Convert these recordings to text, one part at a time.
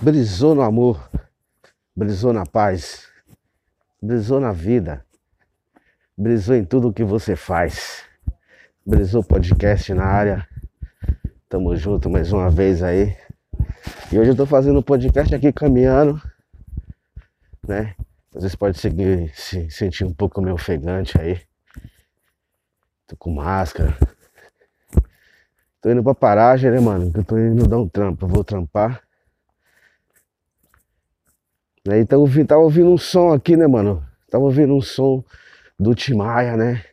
brisou no amor, brisou na paz, brisou na vida, brisou em tudo que você faz. Brisou podcast na área. Tamo junto mais uma vez aí. E hoje eu tô fazendo um podcast aqui caminhando, né? Às vezes pode seguir, se sentir um pouco meio ofegante aí. Tô com máscara. Tô indo pra paragem, né, mano? Eu tô indo dar um trampo, eu vou trampar. Aí tava ouvindo, tava ouvindo um som aqui, né, mano? Tava ouvindo um som do Timaya, né?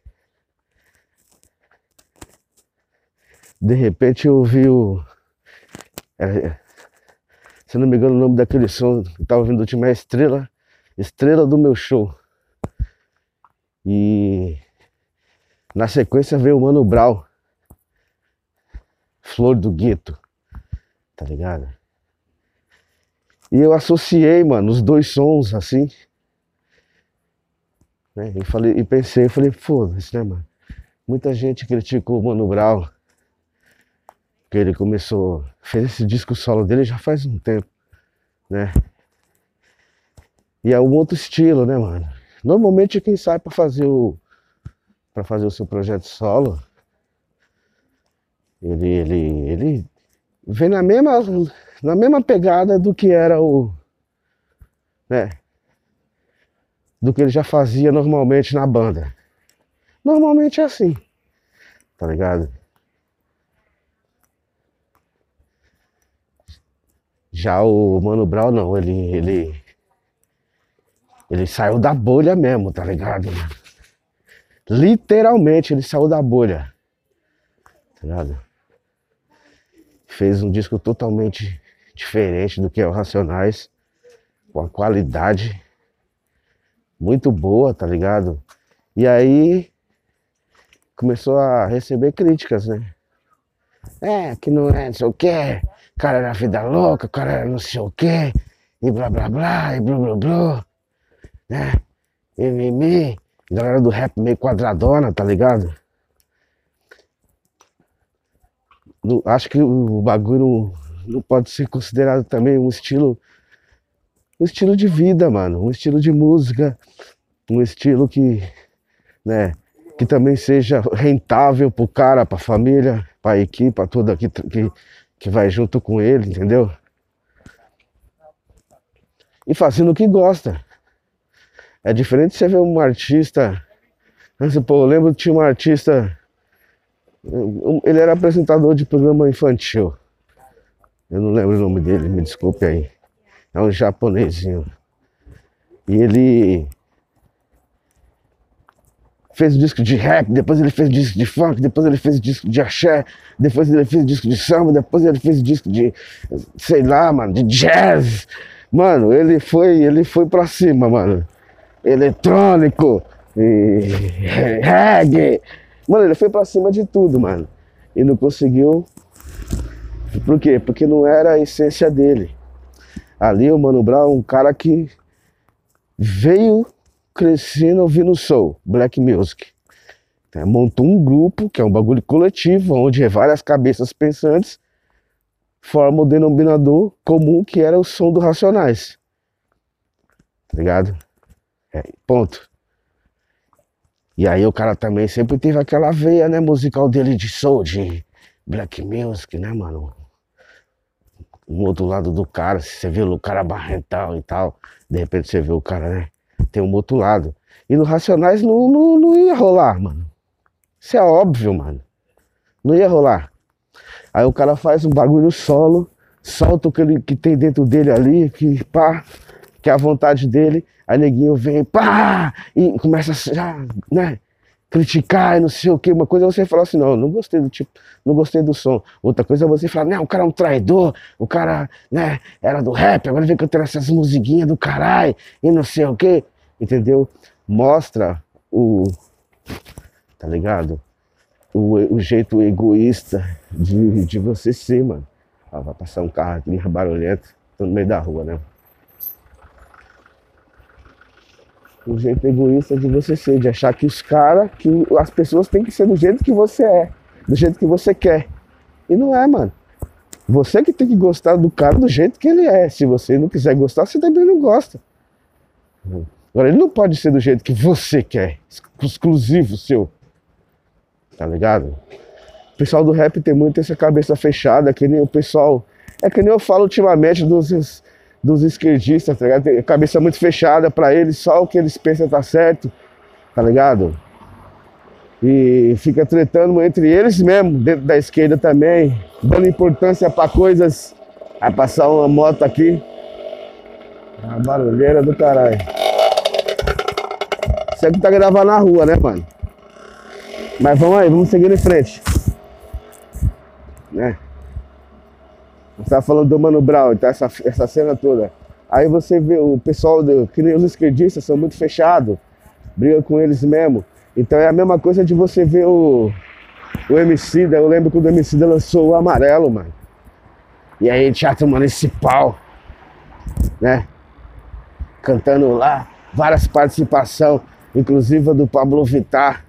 De repente eu ouvi o. É, se não me engano, o nome daquele som que tava ouvindo do Timaya é Estrela. Estrela do meu show. E na sequência veio o Mano Brau. Flor do Gueto. Tá ligado? E eu associei, mano, os dois sons assim. Né? E, falei, e pensei, falei, foda-se, né, mano? Muita gente criticou o Mano Brown. Que ele começou. Fez esse disco solo dele já faz um tempo, né? E é um outro estilo, né, mano? Normalmente quem sai para fazer o. para fazer o seu projeto solo. Ele, ele, ele vem na mesma na mesma pegada do que era o. Né? Do que ele já fazia normalmente na banda. Normalmente é assim. Tá ligado? Já o Mano Brown não, ele. ele. Ele saiu da bolha mesmo, tá ligado? Literalmente ele saiu da bolha. Tá ligado? Fez um disco totalmente diferente do que é o Racionais, com a qualidade muito boa, tá ligado? E aí começou a receber críticas, né? É, que não é não sei o que, cara era vida louca, cara era não sei o que, e blá blá blá, e blá blá blá, né? E mimi, galera do rap meio quadradona, tá ligado? Acho que o bagulho não pode ser considerado também um estilo um estilo de vida, mano, um estilo de música, um estilo que, né, que também seja rentável pro cara, pra família, pra equipe, toda que, que, que vai junto com ele, entendeu? E fazendo o que gosta. É diferente você ver um artista. Pô, eu lembro que tinha um artista. Ele era apresentador de programa infantil. Eu não lembro o nome dele, me desculpe aí. É um japonesinho. E ele fez disco de rap, depois ele fez disco de funk, depois ele fez disco de axé, depois ele fez disco de samba, depois ele fez disco de, sei lá, mano, de jazz. Mano, ele foi, ele foi pra cima, mano. Eletrônico, e reggae. Mano, ele foi pra cima de tudo, mano. E não conseguiu por quê? Porque não era a essência dele. Ali o Mano Brown é um cara que veio crescendo ouvindo soul, black music. É, montou um grupo, que é um bagulho coletivo, onde várias cabeças pensantes formam o denominador comum que era o som do Racionais. Tá ligado? É, ponto. E aí o cara também sempre teve aquela veia, né, musical dele de soul, de black music, né, mano? um outro lado do cara, você vê o cara barrental e tal, de repente você vê o cara, né? Tem um outro lado. E no Racionais não, não, não ia rolar, mano. Isso é óbvio, mano. Não ia rolar. Aí o cara faz um bagulho solo, solta o que, ele, que tem dentro dele ali, que pá, que é a vontade dele. Aí neguinho vem, pá, e começa já, né? criticar e não sei o que. Uma coisa é você falar assim, não, não gostei do tipo, não gostei do som. Outra coisa é você falar, não, o cara é um traidor, o cara, né, era do rap, agora vem cantando essas musiquinhas do caralho e não sei o que. Entendeu? Mostra o. Tá ligado? O, o jeito egoísta de, de você ser, mano. Ah, vai passar um carro aqui barulhento, tô no meio da rua, né? O jeito egoísta de você ser, de achar que os caras, que as pessoas têm que ser do jeito que você é, do jeito que você quer. E não é, mano. Você que tem que gostar do cara do jeito que ele é. Se você não quiser gostar, você também não gosta. Agora, ele não pode ser do jeito que você quer, exclusivo seu. Tá ligado? O pessoal do rap tem muito essa cabeça fechada, que nem o pessoal. É que nem eu falo ultimamente dos, dos esquerdistas, tá ligado? Cabeça muito fechada pra eles, só o que eles pensam tá certo, tá ligado? E fica tretando entre eles mesmo, dentro da esquerda também, dando importância para coisas. Vai passar uma moto aqui. Uma barulheira do caralho. Isso aqui tá gravando na rua, né, mano? Mas vamos aí, vamos seguir em frente. Né? Você tava falando do Mano Brown, então essa, essa cena toda. Aí você vê o pessoal, do, que nem os esquerdistas, são muito fechados, briga com eles mesmo. Então é a mesma coisa de você ver o, o MC, eu lembro quando o MC lançou o amarelo, mano. E aí teatro municipal, né? Cantando lá, várias participações, inclusive a do Pablo Vittar,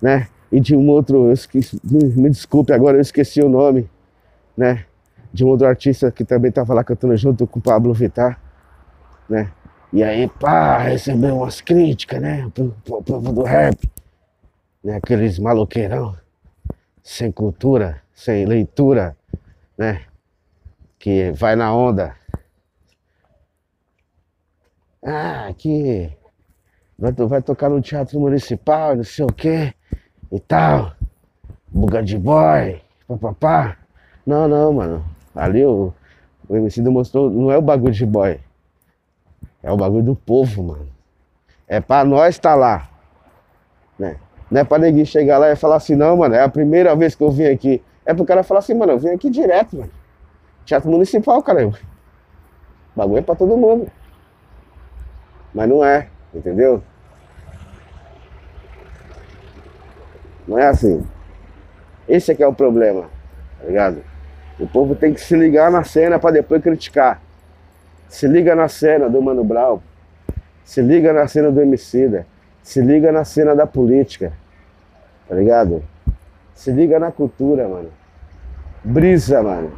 né? E de um outro, esqueci, me desculpe agora, eu esqueci o nome, né? De um outro artista que também tava lá cantando junto com o Pablo Vittar, né? E aí, pá, recebeu umas críticas, né? O povo do rap. Né? Aqueles maloqueirão, sem cultura, sem leitura, né? Que vai na onda. Ah, que vai, vai tocar no teatro municipal, não sei o quê e tal. Buga de boy, papapá. Não, não, mano. Ali o, o MC demonstrou, não é o bagulho de boy. É o bagulho do povo, mano. É pra nós estar tá lá. Né? Não é pra ninguém chegar lá e falar assim, não, mano, é a primeira vez que eu vim aqui. É pro cara falar assim, mano, eu vim aqui direto, mano. Teatro municipal, cara. O bagulho é pra todo mundo. Mas não é, entendeu? Não é assim. Esse é que é o problema, tá ligado? O povo tem que se ligar na cena para depois criticar. Se liga na cena do Mano Brown. Se liga na cena do Emicida. Se liga na cena da política. Tá ligado? Se liga na cultura, mano. Brisa, mano.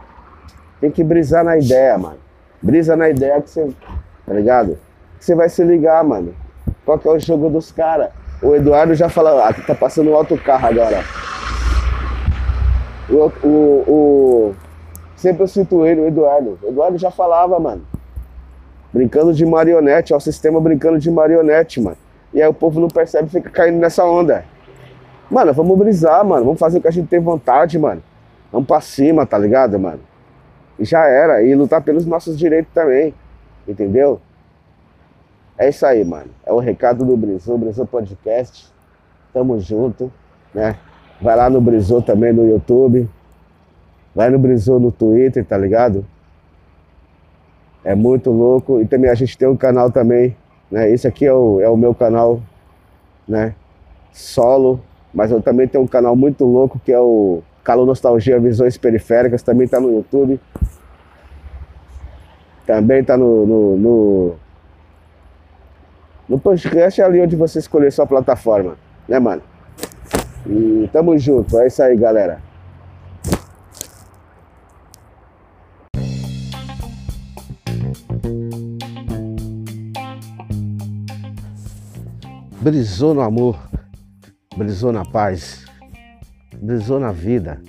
Tem que brisar na ideia, mano. Brisa na ideia que você. Tá ligado? Que você vai se ligar, mano. Qual que é o jogo dos caras? O Eduardo já falou, ah, tá passando um alto carro agora. O, o, o, sempre eu cito ele, o Eduardo. O Eduardo já falava, mano brincando de marionete, é o sistema brincando de marionete, mano. E aí o povo não percebe fica caindo nessa onda. Mano, vamos brisar, mano. Vamos fazer o que a gente tem vontade, mano. Vamos pra cima, tá ligado, mano? E já era. E lutar pelos nossos direitos também. Entendeu? É isso aí, mano. É o recado do Brisou, Brisou Podcast. Tamo junto, né? Vai lá no Brisou também no YouTube. Vai no Brisou no Twitter, tá ligado? É muito louco. E também a gente tem um canal também, né? Esse aqui é o, é o meu canal, né? Solo. Mas eu também tenho um canal muito louco que é o Calo Nostalgia Visões Periféricas. Também tá no YouTube. Também tá no, no, no, no podcast ali onde você escolher sua plataforma, né, mano? E tamo junto. É isso aí, galera. Brisou no amor, brisou na paz, brisou na vida,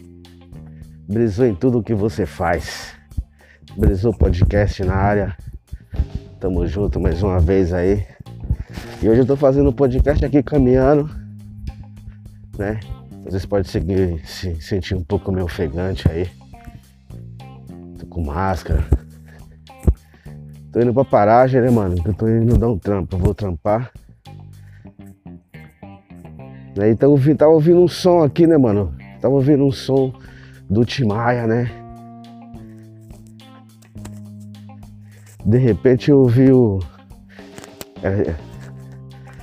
brisou em tudo que você faz. Brisou podcast na área. Tamo junto mais uma vez aí. E hoje eu tô fazendo podcast aqui caminhando, né? Vocês podem seguir, se sentir um pouco meio ofegante aí. Tô com máscara. Tô indo pra paragem, né, mano? Eu tô indo dar um trampo. Eu vou trampar. Né? Então eu tava ouvindo um som aqui, né, mano? Tava ouvindo um som do Timaya, né? De repente eu ouvi o. É,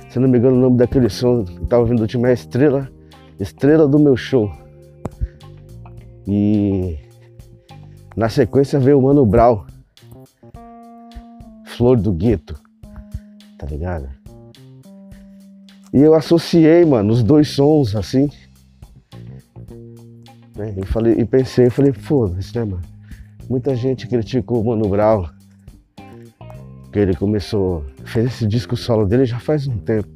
se não me engano, o nome daquele som que tava ouvindo do Timaya Estrela. Estrela do meu show. E na sequência veio o Mano Brau. Flor do Gueto. Tá ligado? E eu associei, mano, os dois sons assim. Né? E, falei, e pensei, falei, foda-se, né, mano? Muita gente criticou o Mano Brown. Que ele começou. Fez esse disco solo dele já faz um tempo,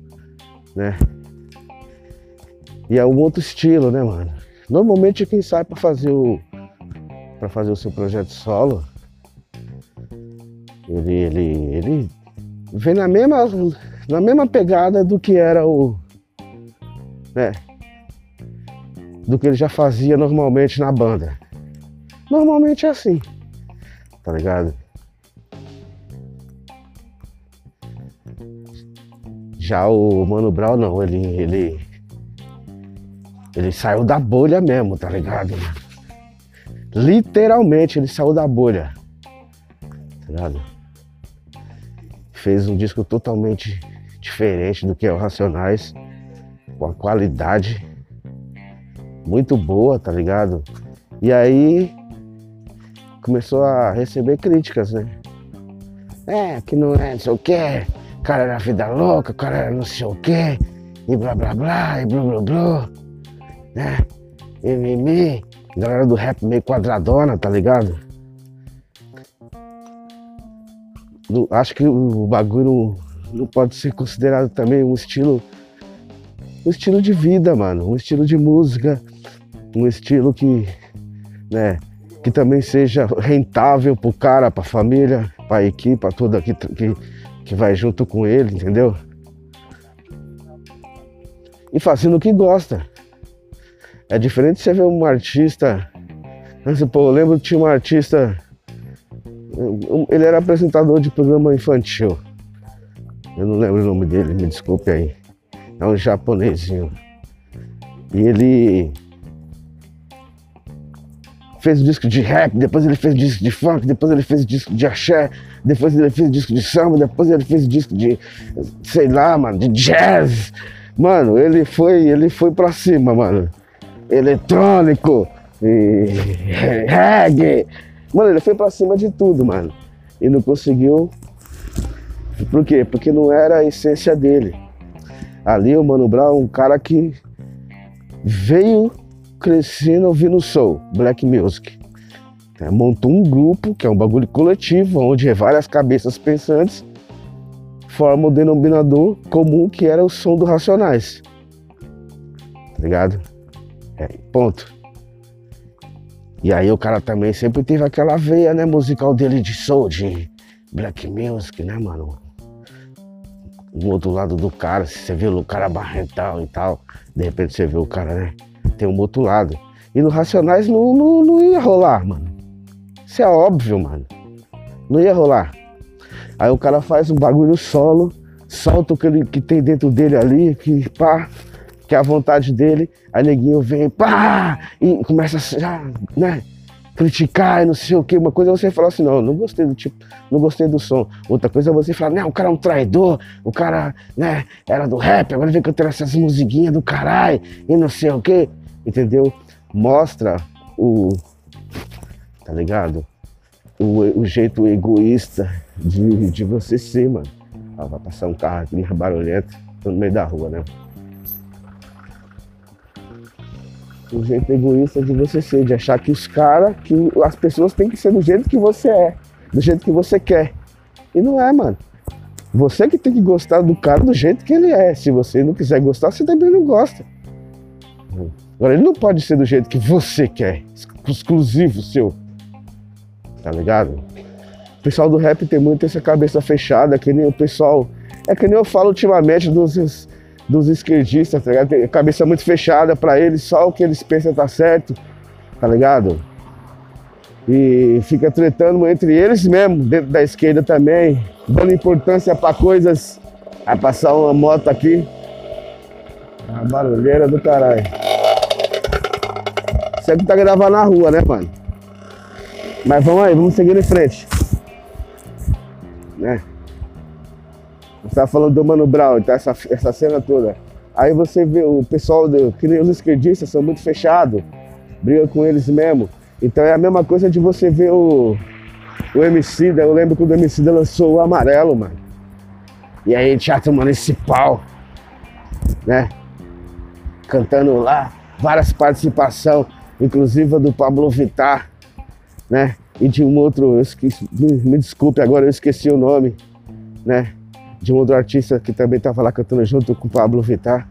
né? E é um outro estilo, né, mano? Normalmente quem sai para fazer o. para fazer o seu projeto solo. Ele, ele, ele vem na mesma, na mesma pegada do que era o. né? Do que ele já fazia normalmente na banda. Normalmente é assim. Tá ligado? Já o Mano Brown não, ele, ele. Ele saiu da bolha mesmo, tá ligado? Literalmente ele saiu da bolha. Tá ligado? Fez um disco totalmente diferente do que é o Racionais. Com a qualidade muito boa, tá ligado? E aí começou a receber críticas, né? É, que não é não sei o quê, o cara era vida louca, o cara era não sei o quê, e blá blá blá, e blá blá blá, né? E mimi, galera do rap meio quadradona, tá ligado? Acho que o bagulho não pode ser considerado também um estilo um estilo de vida, mano, um estilo de música, um estilo que, né, que também seja rentável pro cara, pra família, pra equipe, pra toda que, que, que vai junto com ele, entendeu? E fazendo o que gosta. É diferente você ver um artista. Pô, eu lembro que tinha um artista. Ele era apresentador de programa infantil. Eu não lembro o nome dele, me desculpe aí. É um japonesinho. E ele fez disco de rap, depois ele fez disco de funk, depois ele fez disco de axé, depois ele fez disco de samba, depois ele fez disco de, sei lá, mano, de jazz. Mano, ele foi, ele foi pra cima, mano. Eletrônico, e reggae. Mano, ele foi pra cima de tudo, mano. E não conseguiu. Por quê? Porque não era a essência dele. Ali o Mano Brown, um cara que veio crescendo ouvindo soul, black music. É, montou um grupo, que é um bagulho coletivo, onde várias cabeças pensantes formam o denominador comum que era o som do Racionais. Tá ligado? É, ponto. E aí o cara também sempre teve aquela veia, né, musical dele de soul, de black music, né, mano? Do outro lado do cara, se você vê o cara barrental e tal, de repente você vê o cara, né? tem um outro lado. E no Racionais não, não, não ia rolar, mano. Isso é óbvio, mano. Não ia rolar. Aí o cara faz um bagulho solo, solta o que, ele, que tem dentro dele ali, que pá, que é a vontade dele. Aí neguinho vem, pá, e começa a né? Criticar e não sei o que. Uma coisa é você falar assim, não, não gostei do tipo, não gostei do som. Outra coisa é você falar, não, o cara é um traidor, o cara, né, era do rap, agora vem cantando essas musiquinhas do caralho e não sei o que, entendeu? Mostra o, tá ligado? O, o jeito egoísta de, de você ser, mano. Ah, vai passar um carro aqui barulhento no meio da rua, né? O jeito egoísta de você ser, de achar que os caras, que as pessoas têm que ser do jeito que você é, do jeito que você quer. E não é, mano. Você que tem que gostar do cara do jeito que ele é. Se você não quiser gostar, você também não gosta. Agora, ele não pode ser do jeito que você quer, exclusivo seu. Tá ligado? O pessoal do rap tem muito essa cabeça fechada, que nem o pessoal. É que nem eu falo ultimamente dos dos esquerdistas, tá ligado? Cabeça muito fechada para eles, só o que eles pensam tá certo, tá ligado? E fica tretando entre eles mesmo, dentro da esquerda também, dando importância para coisas. Vai passar uma moto aqui. A barulheira do caralho. Isso aqui tá gravando na rua, né, mano? Mas vamos aí, vamos seguir em frente. Né? Tá falando do Mano Brown, tá essa, essa cena toda. Aí você vê o pessoal, do, que nem os esquerdistas, são muito fechados, briga com eles mesmo. Então é a mesma coisa de você ver o, o MC, eu lembro quando o MC lançou o Amarelo, mano. E aí Teatro Municipal, né? Cantando lá, várias participações, inclusive a do Pablo Vittar, né? e de um outro, eu esqueci, me, me desculpe agora, eu esqueci o nome, né? De um outro artista que também tava lá cantando junto com o Pablo Vittar,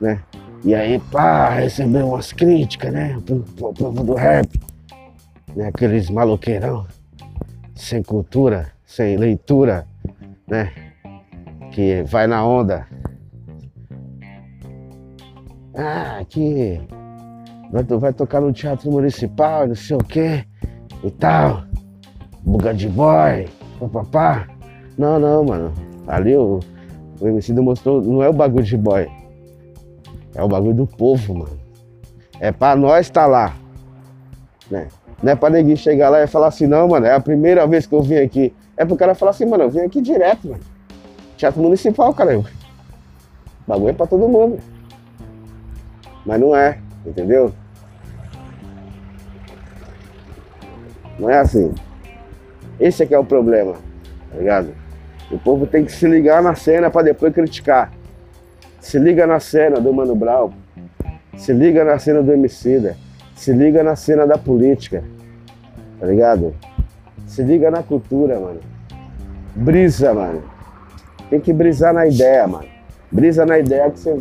né? E aí, pá, recebeu umas críticas, né? O povo do rap, né? Aqueles maloqueirão, sem cultura, sem leitura, né? Que vai na onda. Ah, que vai, vai tocar no teatro municipal, não sei o quê e tal. Buga de boy, papapá. Não, não, mano. Ali o, o MC demonstrou, não é o bagulho de boy. É o bagulho do povo, mano. É pra nós estar tá lá. Né? Não é pra ninguém chegar lá e falar assim, não, mano, é a primeira vez que eu vim aqui. É pro cara falar assim, mano, eu vim aqui direto, mano. Teatro municipal, cara. O bagulho é pra todo mundo. Mas não é, entendeu? Não é assim. Esse é que é o problema, tá ligado? O povo tem que se ligar na cena para depois criticar. Se liga na cena do Mano Brown. Se liga na cena do Emicida. Se liga na cena da política. Tá ligado? Se liga na cultura, mano. Brisa, mano. Tem que brisar na ideia, mano. Brisa na ideia que você.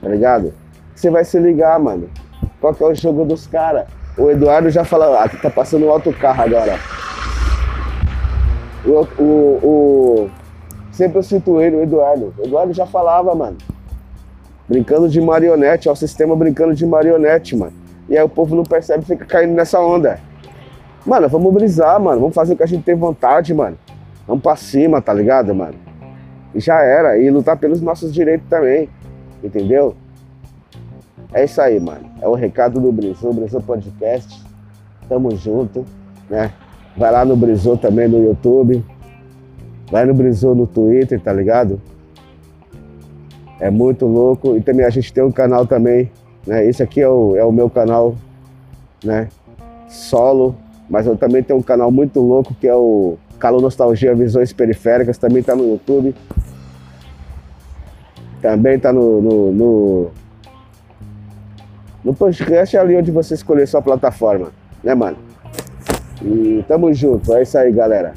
Tá ligado? Que você vai se ligar, mano. Qual que é o jogo dos caras? O Eduardo já fala, aqui tá passando um alto carro agora. O, o, o, sempre eu cito ele, o Eduardo. O Eduardo já falava, mano. Brincando de marionete, é o sistema brincando de marionete, mano. E aí o povo não percebe fica caindo nessa onda. Mano, vamos brisar, mano. Vamos fazer o que a gente tem vontade, mano. Vamos pra cima, tá ligado, mano? E já era. E lutar pelos nossos direitos também. Entendeu? É isso aí, mano. É o recado do Brisou, Brisou Podcast. Tamo junto, né? Vai lá no Brisou também no YouTube. Vai no Brisou no Twitter, tá ligado? É muito louco. E também a gente tem um canal também, né? Esse aqui é o, é o meu canal, né? Solo. Mas eu também tenho um canal muito louco que é o Calo Nostalgia Visões Periféricas. Também tá no YouTube. Também tá no, no, no no podcast ali onde você escolher sua plataforma, né, mano? E tamo junto. É isso aí, galera.